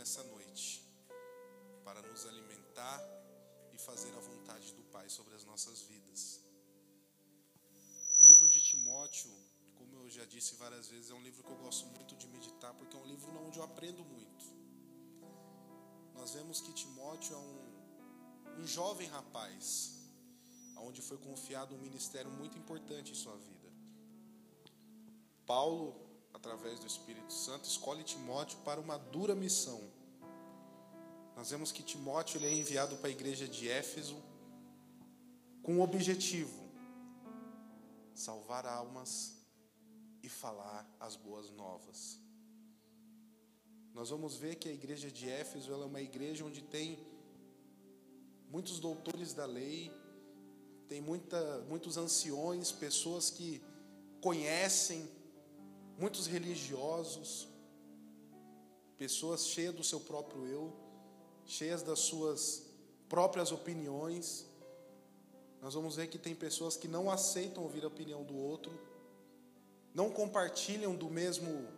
nessa noite para nos alimentar e fazer a vontade do Pai sobre as nossas vidas. O livro de Timóteo, como eu já disse várias vezes, é um livro que eu gosto muito de meditar, porque é um livro onde eu aprendo muito. Nós vemos que Timóteo é um, um jovem rapaz, onde foi confiado um ministério muito importante em sua vida. Paulo, através do Espírito Santo, escolhe Timóteo para uma dura missão. Nós vemos que Timóteo ele é enviado para a igreja de Éfeso com o objetivo salvar almas e falar as boas novas. Nós vamos ver que a igreja de Éfeso é uma igreja onde tem muitos doutores da lei, tem muita, muitos anciões, pessoas que conhecem muitos religiosos, pessoas cheias do seu próprio eu, cheias das suas próprias opiniões. Nós vamos ver que tem pessoas que não aceitam ouvir a opinião do outro, não compartilham do mesmo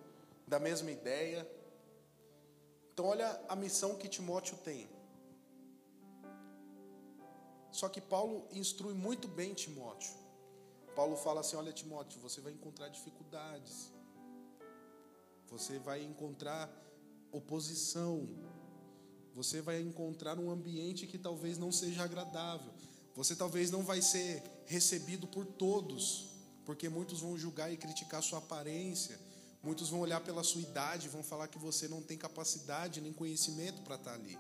da mesma ideia. Então olha a missão que Timóteo tem. Só que Paulo instrui muito bem Timóteo. Paulo fala assim: Olha, Timóteo, você vai encontrar dificuldades, você vai encontrar oposição. Você vai encontrar um ambiente que talvez não seja agradável. Você talvez não vai ser recebido por todos, porque muitos vão julgar e criticar sua aparência. Muitos vão olhar pela sua idade, vão falar que você não tem capacidade nem conhecimento para estar ali.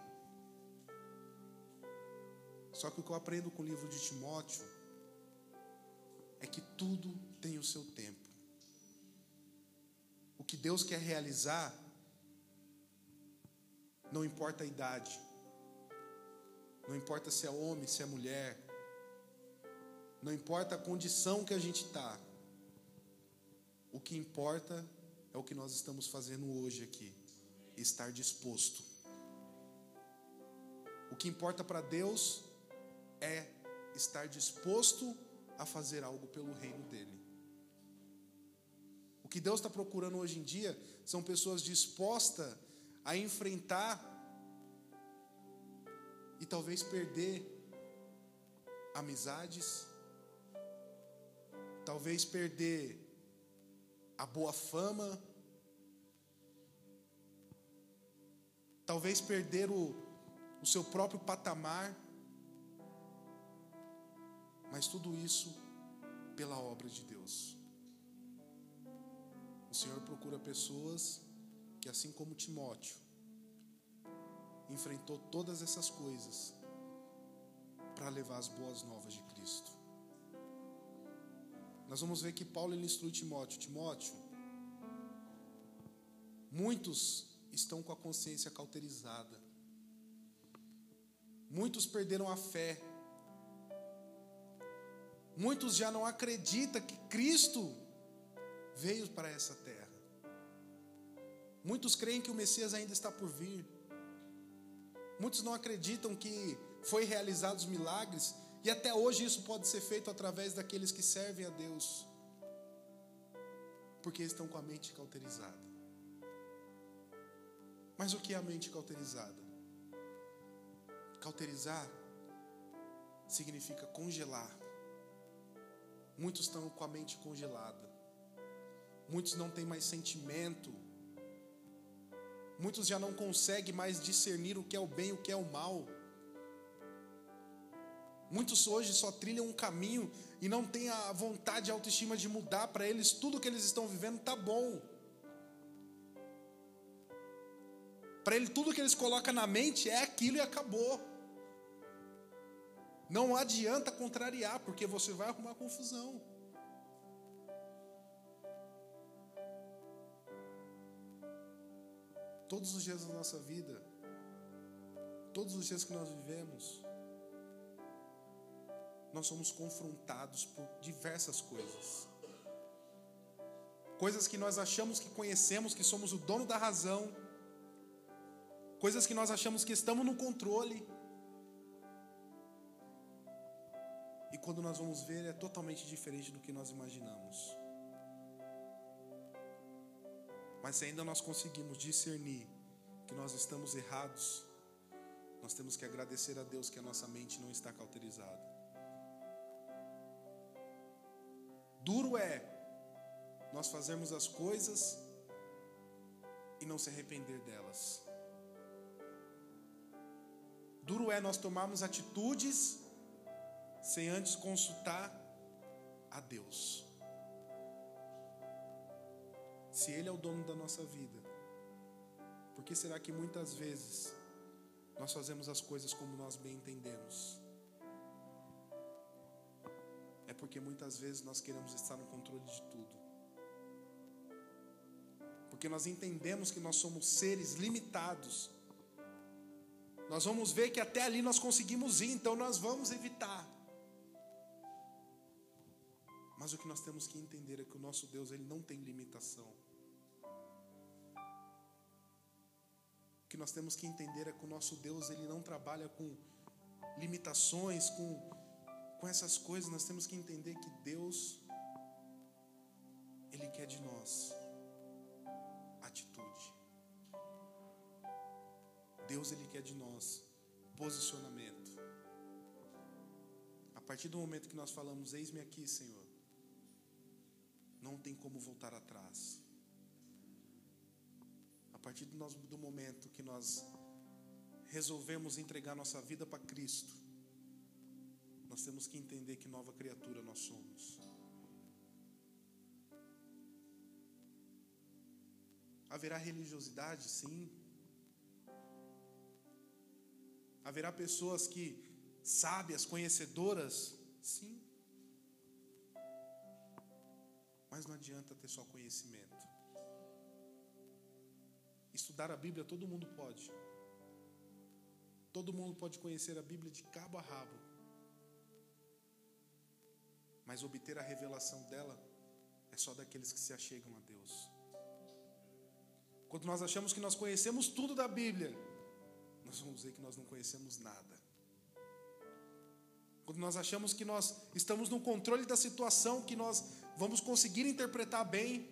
Só que o que eu aprendo com o livro de Timóteo é que tudo tem o seu tempo o que Deus quer realizar, não importa a idade, não importa se é homem, se é mulher, não importa a condição que a gente está, o que importa é o que nós estamos fazendo hoje aqui, estar disposto. O que importa para Deus é estar disposto a fazer algo pelo reino dele que Deus está procurando hoje em dia são pessoas dispostas a enfrentar e talvez perder amizades, talvez perder a boa fama, talvez perder o, o seu próprio patamar, mas tudo isso pela obra de Deus. O Senhor procura pessoas que, assim como Timóteo, enfrentou todas essas coisas para levar as boas novas de Cristo. Nós vamos ver que Paulo ele instrui Timóteo: Timóteo, muitos estão com a consciência cauterizada, muitos perderam a fé, muitos já não acreditam que Cristo veio para essa terra. Muitos creem que o Messias ainda está por vir. Muitos não acreditam que foi realizados milagres e até hoje isso pode ser feito através daqueles que servem a Deus. Porque estão com a mente cauterizada. Mas o que é a mente cauterizada? Cauterizar significa congelar. Muitos estão com a mente congelada. Muitos não têm mais sentimento. Muitos já não conseguem mais discernir o que é o bem e o que é o mal. Muitos hoje só trilham um caminho e não têm a vontade e a autoestima de mudar. Para eles, tudo que eles estão vivendo está bom. Para ele, tudo que eles colocam na mente é aquilo e acabou. Não adianta contrariar, porque você vai arrumar confusão. Todos os dias da nossa vida, todos os dias que nós vivemos, nós somos confrontados por diversas coisas. Coisas que nós achamos que conhecemos, que somos o dono da razão. Coisas que nós achamos que estamos no controle. E quando nós vamos ver, é totalmente diferente do que nós imaginamos. Mas se ainda nós conseguimos discernir que nós estamos errados, nós temos que agradecer a Deus que a nossa mente não está cauterizada. Duro é nós fazermos as coisas e não se arrepender delas. Duro é nós tomarmos atitudes sem antes consultar a Deus. Se Ele é o dono da nossa vida, por que será que muitas vezes nós fazemos as coisas como nós bem entendemos? É porque muitas vezes nós queremos estar no controle de tudo. Porque nós entendemos que nós somos seres limitados. Nós vamos ver que até ali nós conseguimos ir, então nós vamos evitar. Mas o que nós temos que entender é que o nosso Deus ele não tem limitação. Que nós temos que entender é que o nosso Deus ele não trabalha com limitações, com, com essas coisas. Nós temos que entender que Deus ele quer de nós atitude. Deus ele quer de nós posicionamento. A partir do momento que nós falamos, eis-me aqui, Senhor, não tem como voltar atrás. Partir do, nós, do momento que nós resolvemos entregar nossa vida para Cristo, nós temos que entender que nova criatura nós somos. Haverá religiosidade, sim. Haverá pessoas que sábias, conhecedoras, sim. Mas não adianta ter só conhecimento. Estudar a Bíblia todo mundo pode. Todo mundo pode conhecer a Bíblia de cabo a rabo. Mas obter a revelação dela é só daqueles que se achegam a Deus. Quando nós achamos que nós conhecemos tudo da Bíblia, nós vamos dizer que nós não conhecemos nada. Quando nós achamos que nós estamos no controle da situação, que nós vamos conseguir interpretar bem,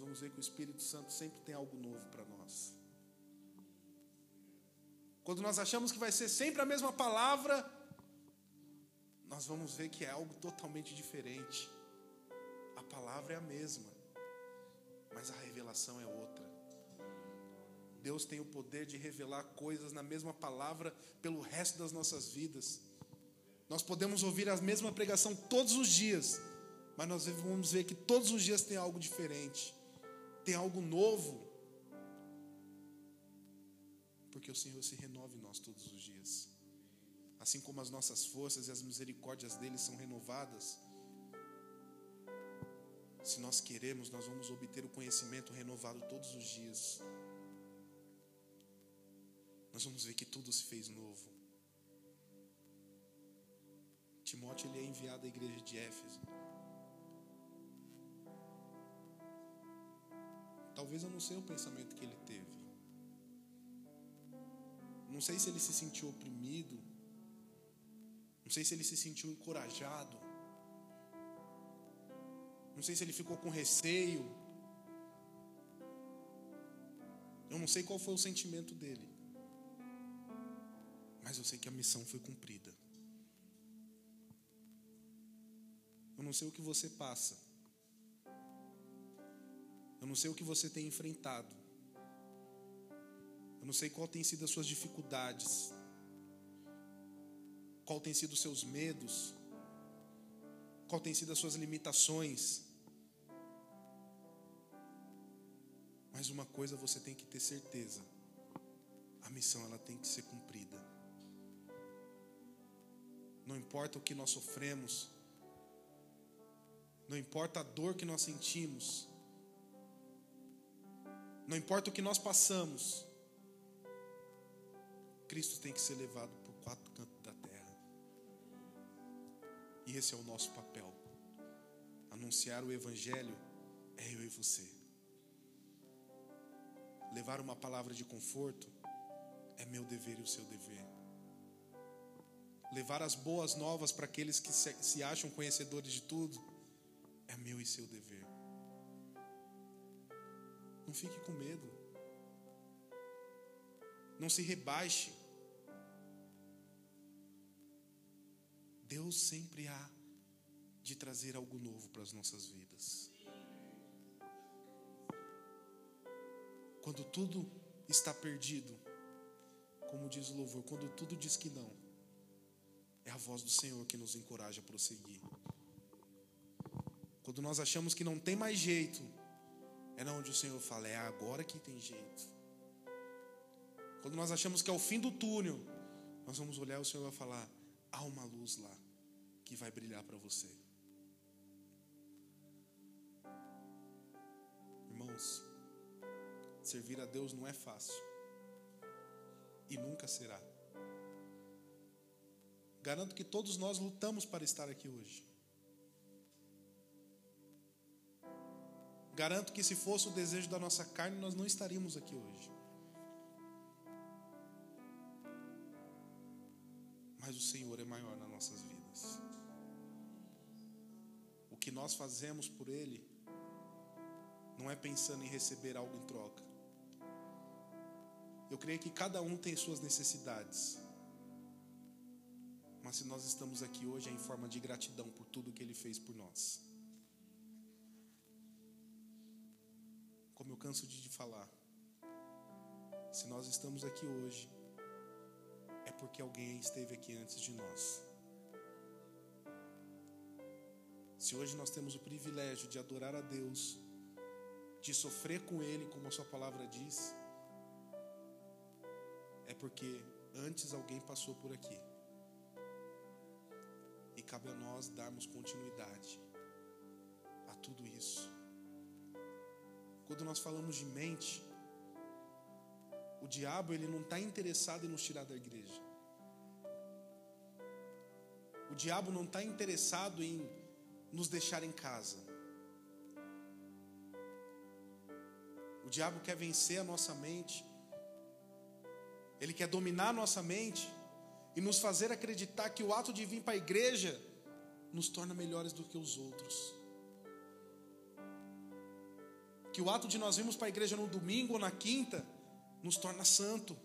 vamos ver que o Espírito Santo sempre tem algo novo para nós. Quando nós achamos que vai ser sempre a mesma palavra, nós vamos ver que é algo totalmente diferente. A palavra é a mesma, mas a revelação é outra. Deus tem o poder de revelar coisas na mesma palavra pelo resto das nossas vidas. Nós podemos ouvir a mesma pregação todos os dias, mas nós vamos ver que todos os dias tem algo diferente, tem algo novo. Porque o Senhor se renova em nós todos os dias. Assim como as nossas forças e as misericórdias dele são renovadas. Se nós queremos, nós vamos obter o conhecimento renovado todos os dias. Nós vamos ver que tudo se fez novo. Timóteo ele é enviado à igreja de Éfeso. Talvez eu não sei o pensamento que ele teve. Não sei se ele se sentiu oprimido. Não sei se ele se sentiu encorajado. Não sei se ele ficou com receio. Eu não sei qual foi o sentimento dele. Mas eu sei que a missão foi cumprida. Eu não sei o que você passa. Eu não sei o que você tem enfrentado. Eu não sei qual tem sido as suas dificuldades. Qual tem sido os seus medos. Qual tem sido as suas limitações. Mas uma coisa você tem que ter certeza. A missão ela tem que ser cumprida. Não importa o que nós sofremos, não importa a dor que nós sentimos, não importa o que nós passamos, Cristo tem que ser levado por quatro cantos da terra. E esse é o nosso papel. Anunciar o Evangelho é eu e você. Levar uma palavra de conforto é meu dever e o seu dever. Levar as boas novas para aqueles que se acham conhecedores de tudo é meu e seu dever. Não fique com medo. Não se rebaixe. Deus sempre há de trazer algo novo para as nossas vidas. Quando tudo está perdido, como diz o louvor, quando tudo diz que não, é a voz do Senhor que nos encoraja a prosseguir. Quando nós achamos que não tem mais jeito, é onde o Senhor fala, é agora que tem jeito. Quando nós achamos que é o fim do túnel, nós vamos olhar o Senhor vai falar, há uma luz lá que vai brilhar para você. Irmãos, servir a Deus não é fácil e nunca será. Garanto que todos nós lutamos para estar aqui hoje. Garanto que se fosse o desejo da nossa carne, nós não estaríamos aqui hoje. Mas o Senhor é maior nas nossas vidas. O que nós fazemos por Ele não é pensando em receber algo em troca. Eu creio que cada um tem suas necessidades. Mas se nós estamos aqui hoje é em forma de gratidão por tudo que Ele fez por nós. Canso de falar, se nós estamos aqui hoje, é porque alguém esteve aqui antes de nós. Se hoje nós temos o privilégio de adorar a Deus, de sofrer com Ele, como a Sua palavra diz, é porque antes alguém passou por aqui. E cabe a nós darmos continuidade a tudo isso. Quando nós falamos de mente, o diabo ele não está interessado em nos tirar da igreja. O diabo não está interessado em nos deixar em casa. O diabo quer vencer a nossa mente. Ele quer dominar a nossa mente e nos fazer acreditar que o ato de vir para a igreja nos torna melhores do que os outros. Que o ato de nós virmos para a igreja no domingo ou na quinta nos torna santo.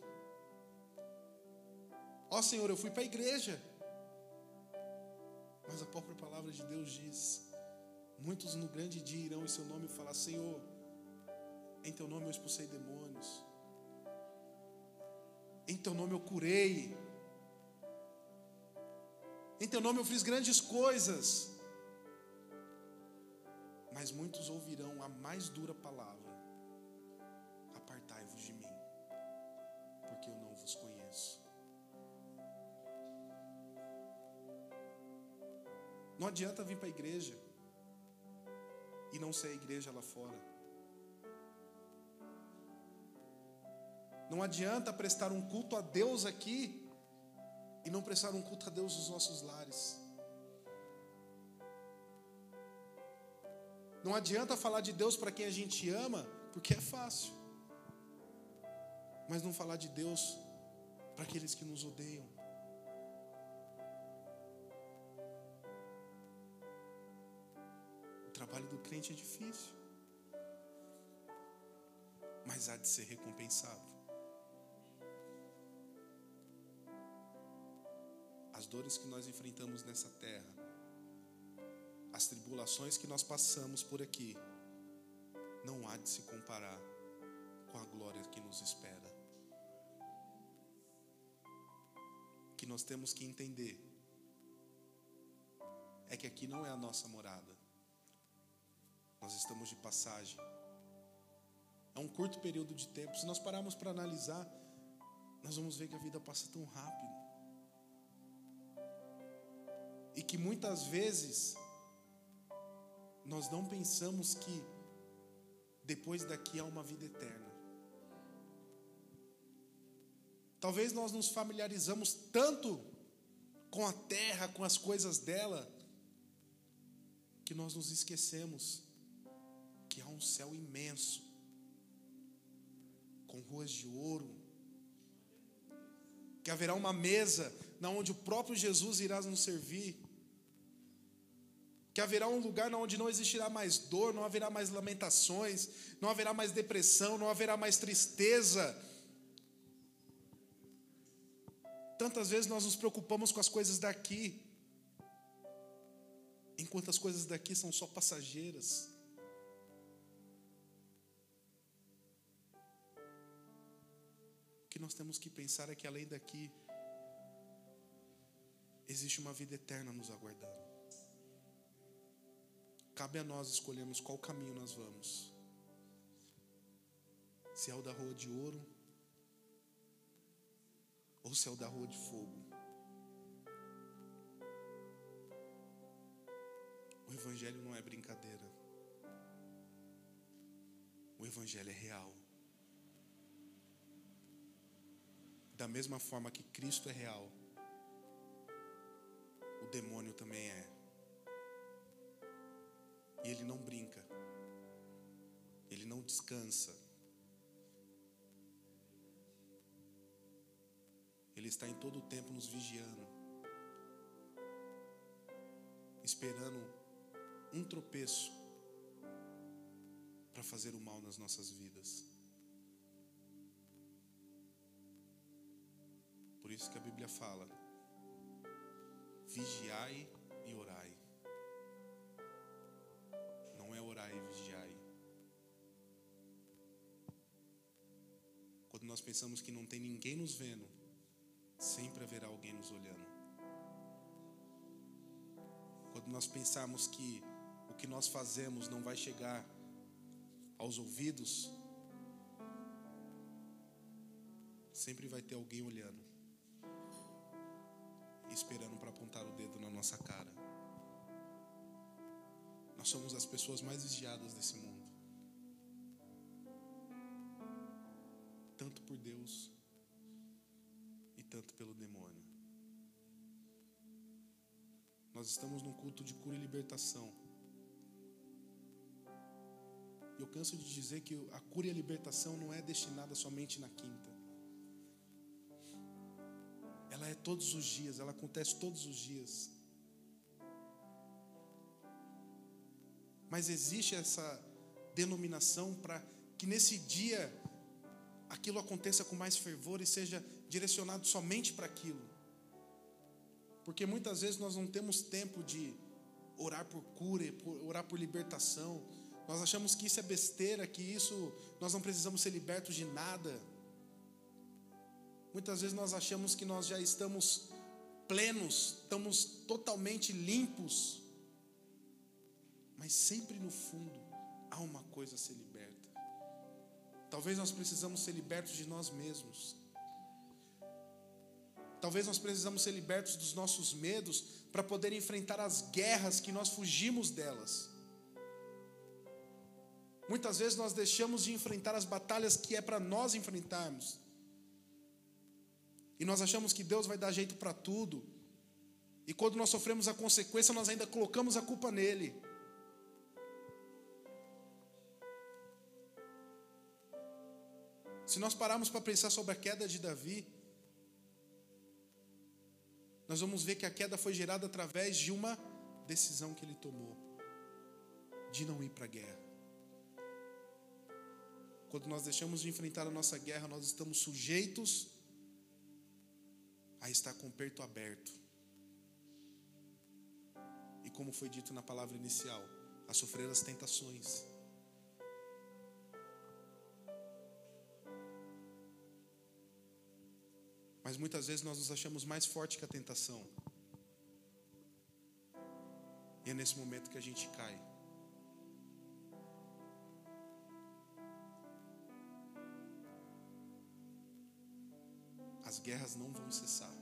Ó Senhor, eu fui para a igreja. Mas a própria palavra de Deus diz: Muitos no grande dia irão em seu nome falar: Senhor, em teu nome eu expulsei demônios. Em teu nome eu curei. Em teu nome eu fiz grandes coisas. Mas muitos ouvirão a mais dura palavra: Apartai-vos de mim, porque eu não vos conheço. Não adianta vir para a igreja e não ser a igreja lá fora. Não adianta prestar um culto a Deus aqui e não prestar um culto a Deus nos nossos lares. Não adianta falar de Deus para quem a gente ama, porque é fácil. Mas não falar de Deus para aqueles que nos odeiam. O trabalho do crente é difícil, mas há de ser recompensado. as dores que nós enfrentamos nessa terra, as tribulações que nós passamos por aqui, não há de se comparar com a glória que nos espera. Que nós temos que entender é que aqui não é a nossa morada. Nós estamos de passagem. É um curto período de tempo. Se nós pararmos para analisar, nós vamos ver que a vida passa tão rápido. E que muitas vezes nós não pensamos que depois daqui há uma vida eterna. Talvez nós nos familiarizamos tanto com a terra, com as coisas dela, que nós nos esquecemos que há um céu imenso, com ruas de ouro, que haverá uma mesa na onde o próprio Jesus irá nos servir que haverá um lugar onde não existirá mais dor, não haverá mais lamentações, não haverá mais depressão, não haverá mais tristeza. Tantas vezes nós nos preocupamos com as coisas daqui, enquanto as coisas daqui são só passageiras. O que nós temos que pensar é que além daqui, existe uma vida eterna nos aguardando. Cabe a nós escolhermos qual caminho nós vamos. Se é o da rua de ouro ou se é o da rua de fogo. O Evangelho não é brincadeira. O Evangelho é real. Da mesma forma que Cristo é real, o demônio também é. E ele não brinca. Ele não descansa. Ele está em todo o tempo nos vigiando, esperando um tropeço para fazer o mal nas nossas vidas. Por isso que a Bíblia fala: vigiai nós pensamos que não tem ninguém nos vendo, sempre haverá alguém nos olhando. Quando nós pensarmos que o que nós fazemos não vai chegar aos ouvidos, sempre vai ter alguém olhando esperando para apontar o dedo na nossa cara. Nós somos as pessoas mais vigiadas desse mundo. E tanto pelo demônio. Nós estamos num culto de cura e libertação. Eu canso de dizer que a cura e a libertação não é destinada somente na quinta. Ela é todos os dias, ela acontece todos os dias. Mas existe essa denominação para que nesse dia aquilo aconteça com mais fervor e seja direcionado somente para aquilo. Porque muitas vezes nós não temos tempo de orar por cura, orar por libertação. Nós achamos que isso é besteira, que isso nós não precisamos ser libertos de nada. Muitas vezes nós achamos que nós já estamos plenos, estamos totalmente limpos, mas sempre no fundo há uma coisa a ser liberta. Talvez nós precisamos ser libertos de nós mesmos. Talvez nós precisamos ser libertos dos nossos medos para poder enfrentar as guerras que nós fugimos delas. Muitas vezes nós deixamos de enfrentar as batalhas que é para nós enfrentarmos. E nós achamos que Deus vai dar jeito para tudo. E quando nós sofremos a consequência, nós ainda colocamos a culpa nele. Se nós pararmos para pensar sobre a queda de Davi, nós vamos ver que a queda foi gerada através de uma decisão que ele tomou de não ir para a guerra. Quando nós deixamos de enfrentar a nossa guerra, nós estamos sujeitos a estar com o peito aberto. E como foi dito na palavra inicial, a sofrer as tentações. Mas muitas vezes nós nos achamos mais forte que a tentação. E é nesse momento que a gente cai. as guerras não vão cessar.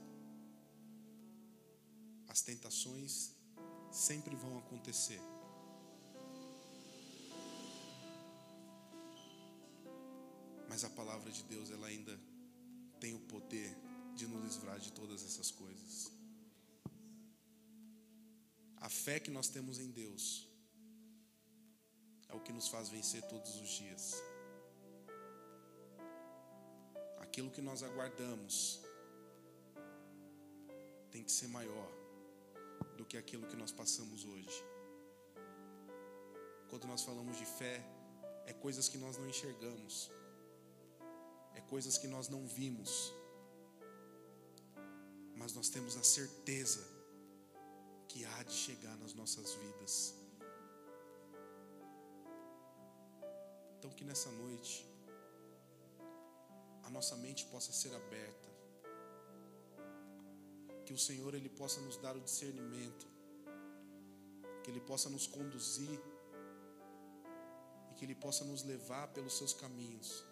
As tentações sempre vão acontecer. Mas a palavra de Deus, ela ainda tem o poder de nos livrar de todas essas coisas. A fé que nós temos em Deus é o que nos faz vencer todos os dias aquilo que nós aguardamos tem que ser maior do que aquilo que nós passamos hoje. quando nós falamos de fé, é coisas que nós não enxergamos, é coisas que nós não vimos, mas nós temos a certeza que há de chegar nas nossas vidas. Então, que nessa noite, a nossa mente possa ser aberta, que o Senhor ele possa nos dar o discernimento, que ele possa nos conduzir e que ele possa nos levar pelos seus caminhos.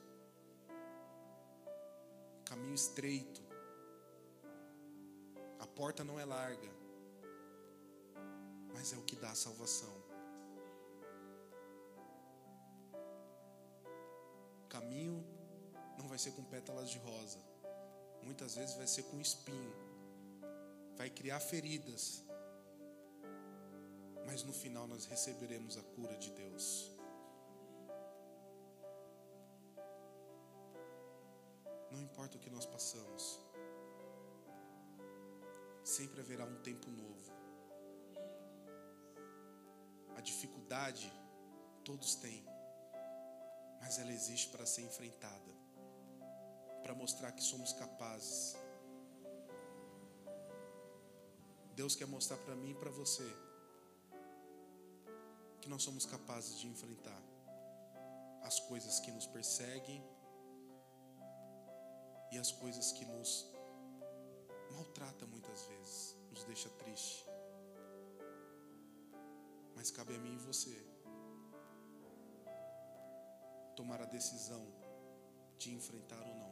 Caminho estreito. Porta não é larga, mas é o que dá a salvação. Caminho não vai ser com pétalas de rosa. Muitas vezes vai ser com espinho. Vai criar feridas. Mas no final nós receberemos a cura de Deus. Não importa o que nós passamos, sempre haverá um tempo novo. A dificuldade todos têm, mas ela existe para ser enfrentada, para mostrar que somos capazes. Deus quer mostrar para mim e para você que nós somos capazes de enfrentar as coisas que nos perseguem e as coisas que nos maltrata muitas vezes, nos deixa triste. Mas cabe a mim e você tomar a decisão de enfrentar ou não.